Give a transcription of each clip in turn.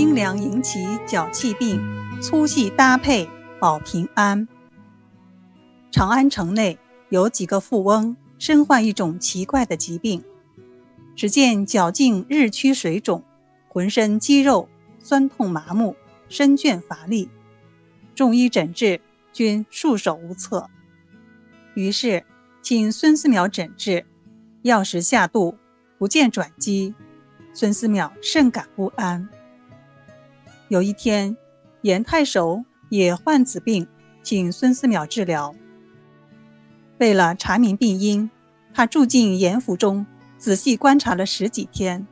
精粮引起脚气病，粗细搭配保平安。长安城内有几个富翁身患一种奇怪的疾病，只见脚劲日趋水肿，浑身肌肉酸痛麻木，身倦乏力。众医诊治均束手无策，于是请孙思邈诊治，药石下肚，不见转机。孙思邈甚感不安。有一天，严太守也患此病，请孙思邈治疗。为了查明病因，他住进严府中，仔细观察了十几天，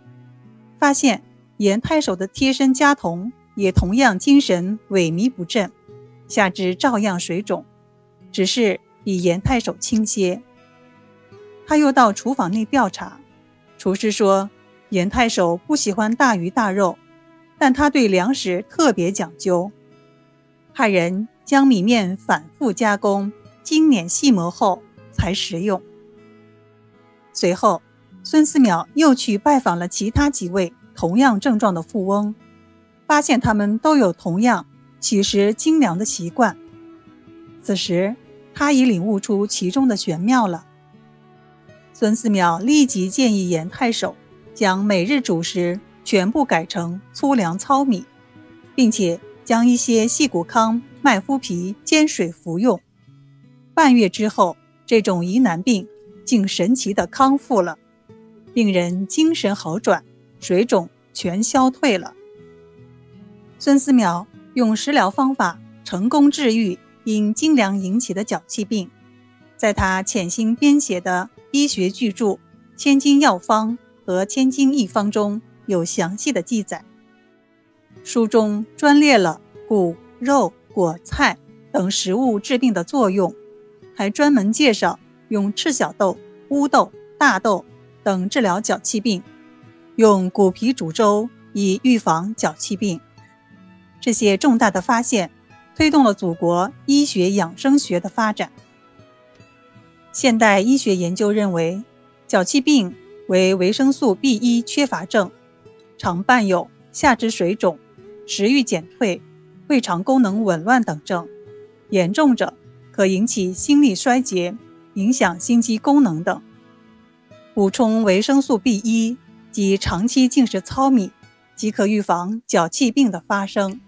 发现严太守的贴身家童也同样精神萎靡不振，下肢照样水肿，只是比严太守轻些。他又到厨房内调查，厨师说，严太守不喜欢大鱼大肉。但他对粮食特别讲究，派人将米面反复加工、精碾细磨后才食用。随后，孙思邈又去拜访了其他几位同样症状的富翁，发现他们都有同样取食精粮的习惯。此时，他已领悟出其中的玄妙了。孙思邈立即建议严太守将每日主食。全部改成粗粮糙米，并且将一些细谷糠、麦麸皮煎水服用。半月之后，这种疑难病竟神奇的康复了，病人精神好转，水肿全消退了。孙思邈用食疗方法成功治愈因精粮引起的脚气病，在他潜心编写的医学巨著《千金药方》和《千金一方》中。有详细的记载，书中专列了谷、肉、果、菜等食物治病的作用，还专门介绍用赤小豆、乌豆、大豆等治疗脚气病，用谷皮煮粥以预防脚气病。这些重大的发现推动了祖国医学养生学的发展。现代医学研究认为，脚气病为维生素 B 一缺乏症。常伴有下肢水肿、食欲减退、胃肠功能紊乱等症，严重者可引起心力衰竭，影响心肌功能等。补充维生素 B 一及长期进食糙米，即可预防脚气病的发生。